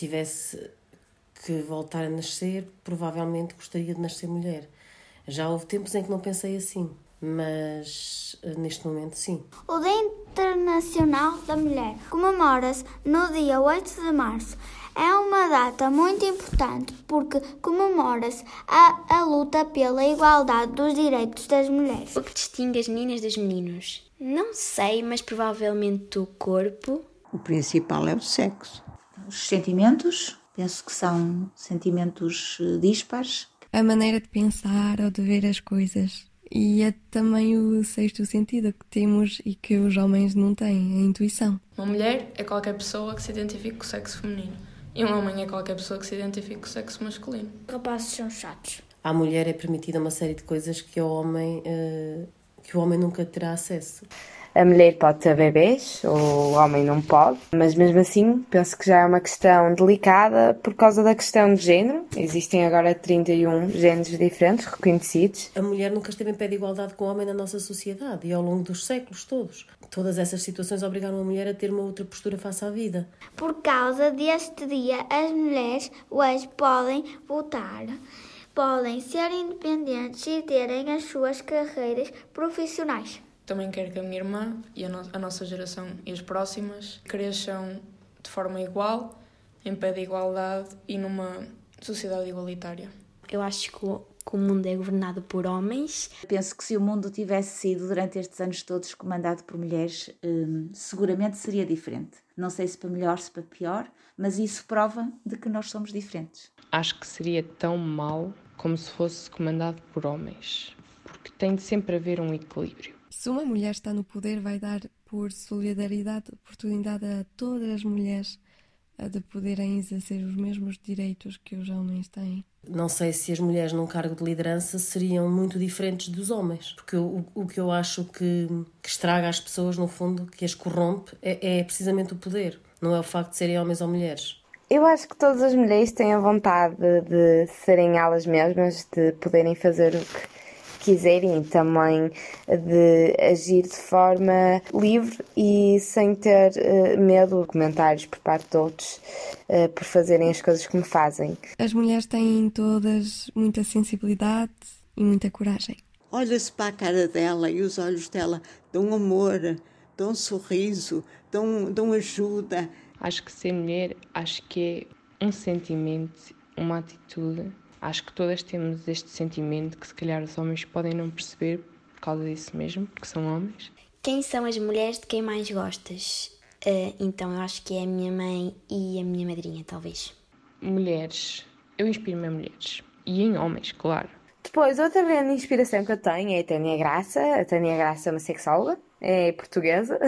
tivesse que voltar a nascer, provavelmente gostaria de nascer mulher. Já houve tempos em que não pensei assim, mas eh, neste momento sim. O Dia Internacional da Mulher comemora-se no dia 8 de março. É uma data muito importante porque comemora-se a, a luta pela igualdade dos direitos das mulheres. O que distingue as meninas dos meninos? Não sei, mas provavelmente o corpo. O principal é o sexo. Os sentimentos, penso que são sentimentos eh, dispares. A maneira de pensar ou de ver as coisas. E é também o sexto sentido que temos e que os homens não têm, a intuição. Uma mulher é qualquer pessoa que se identifique com o sexo feminino. E um homem é qualquer pessoa que se identifique com o sexo masculino. Rapazes são chatos. À mulher é permitida uma série de coisas que, ao homem, uh, que o homem nunca terá acesso. A mulher pode ter bebês, o homem não pode, mas mesmo assim penso que já é uma questão delicada por causa da questão de género. Existem agora 31 géneros diferentes reconhecidos. A mulher nunca esteve em pé de igualdade com o homem na nossa sociedade e ao longo dos séculos todos. Todas essas situações obrigaram a mulher a ter uma outra postura face à vida. Por causa deste dia, as mulheres hoje podem votar podem ser independentes e terem as suas carreiras profissionais. Também quero que a minha irmã e a, no a nossa geração e as próximas cresçam de forma igual, em pé de igualdade e numa sociedade igualitária. Eu acho que o, que o mundo é governado por homens. Penso que se o mundo tivesse sido durante estes anos todos comandado por mulheres, hum, seguramente seria diferente. Não sei se para melhor, se para pior, mas isso prova de que nós somos diferentes. Acho que seria tão mal como se fosse comandado por homens, porque tem de sempre haver um equilíbrio. Se uma mulher está no poder, vai dar por solidariedade oportunidade a todas as mulheres de poderem exercer os mesmos direitos que os homens têm. Não sei se as mulheres num cargo de liderança seriam muito diferentes dos homens, porque o, o que eu acho que, que estraga as pessoas, no fundo, que as corrompe, é, é precisamente o poder, não é o facto de serem homens ou mulheres. Eu acho que todas as mulheres têm a vontade de serem elas mesmas, de poderem fazer o que quiserem também de agir de forma livre e sem ter uh, medo de comentários por parte de outros uh, por fazerem as coisas como fazem. As mulheres têm todas muita sensibilidade e muita coragem. Olha-se para a cara dela e os olhos dela dão amor, dão sorriso, dão, dão ajuda. Acho que ser mulher, acho que é um sentimento, uma atitude Acho que todas temos este sentimento que se calhar os homens podem não perceber por causa disso mesmo, porque são homens. Quem são as mulheres de quem mais gostas? Uh, então eu acho que é a minha mãe e a minha madrinha, talvez. Mulheres. Eu inspiro-me em mulheres. E em homens, claro. Depois, outra grande inspiração que eu tenho é a Tânia Graça. A Tânia Graça é uma sexóloga, é portuguesa,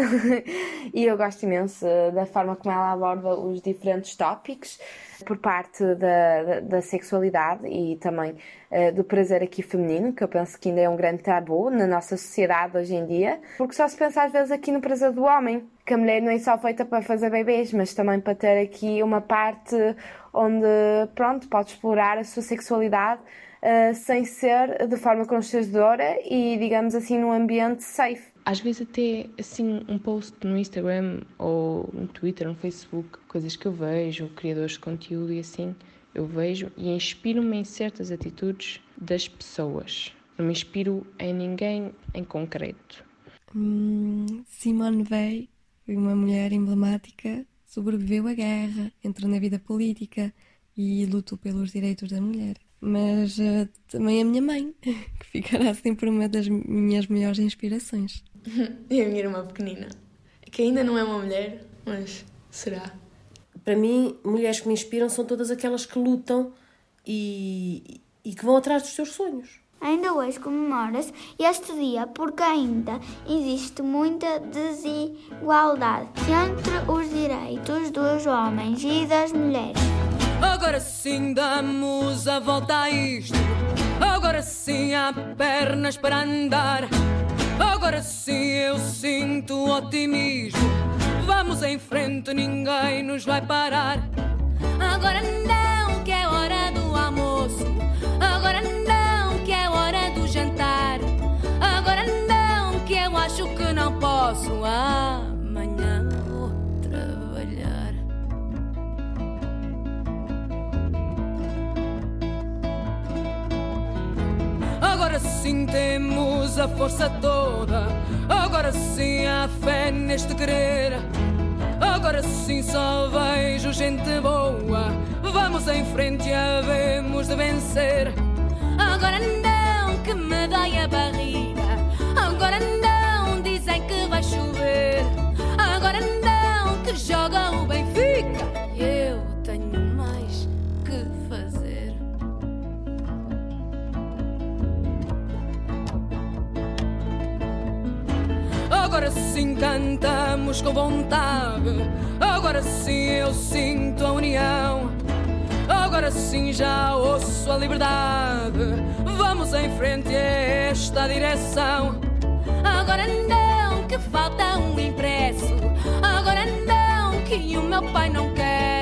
e eu gosto imenso da forma como ela aborda os diferentes tópicos por parte da, da, da sexualidade e também uh, do prazer aqui feminino, que eu penso que ainda é um grande tabu na nossa sociedade hoje em dia, porque só se pensa às vezes aqui no prazer do homem, que a mulher não é só feita para fazer bebês, mas também para ter aqui uma parte onde, pronto, pode explorar a sua sexualidade uh, sem ser de forma constrangedora e, digamos assim, num ambiente safe às vezes até assim um post no Instagram ou no Twitter, no Facebook, coisas que eu vejo, criadores de conteúdo e assim, eu vejo e inspiro-me em certas atitudes das pessoas. Não me inspiro em ninguém em concreto. Hum, Simone Weil foi uma mulher emblemática, sobreviveu à guerra, entrou na vida política e lutou pelos direitos da mulher mas uh, também a minha mãe, que ficará sempre uma das minhas melhores inspirações. e a minha irmã pequenina, que ainda não é uma mulher, mas será. Para mim, mulheres que me inspiram são todas aquelas que lutam e, e que vão atrás dos seus sonhos. Ainda hoje comemora-se este dia porque ainda existe muita desigualdade entre os direitos dos homens e das mulheres. Agora sim damos a volta a isto. Agora sim há pernas para andar. Agora sim eu sinto otimismo. Vamos em frente, ninguém nos vai parar. Agora não, que é hora do almoço. Agora não, que é hora do jantar. Agora não, que eu acho que não posso. Amanhã temos a força toda. Agora sim há fé neste querer. Agora sim só vejo gente boa. Vamos em frente e havemos de vencer. Agora não que me dói a barriga. Agora sim cantamos com vontade. Agora sim eu sinto a união. Agora sim já ouço a liberdade. Vamos em frente a esta direção. Agora não que falta um impresso. Agora não que o meu pai não quer.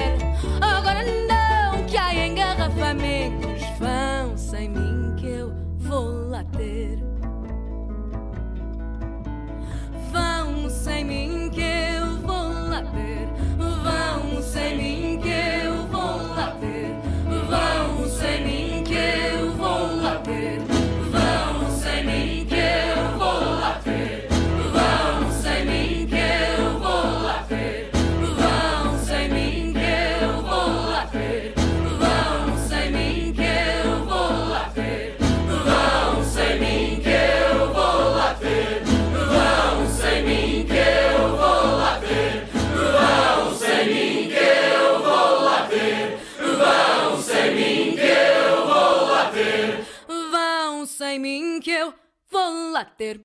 bater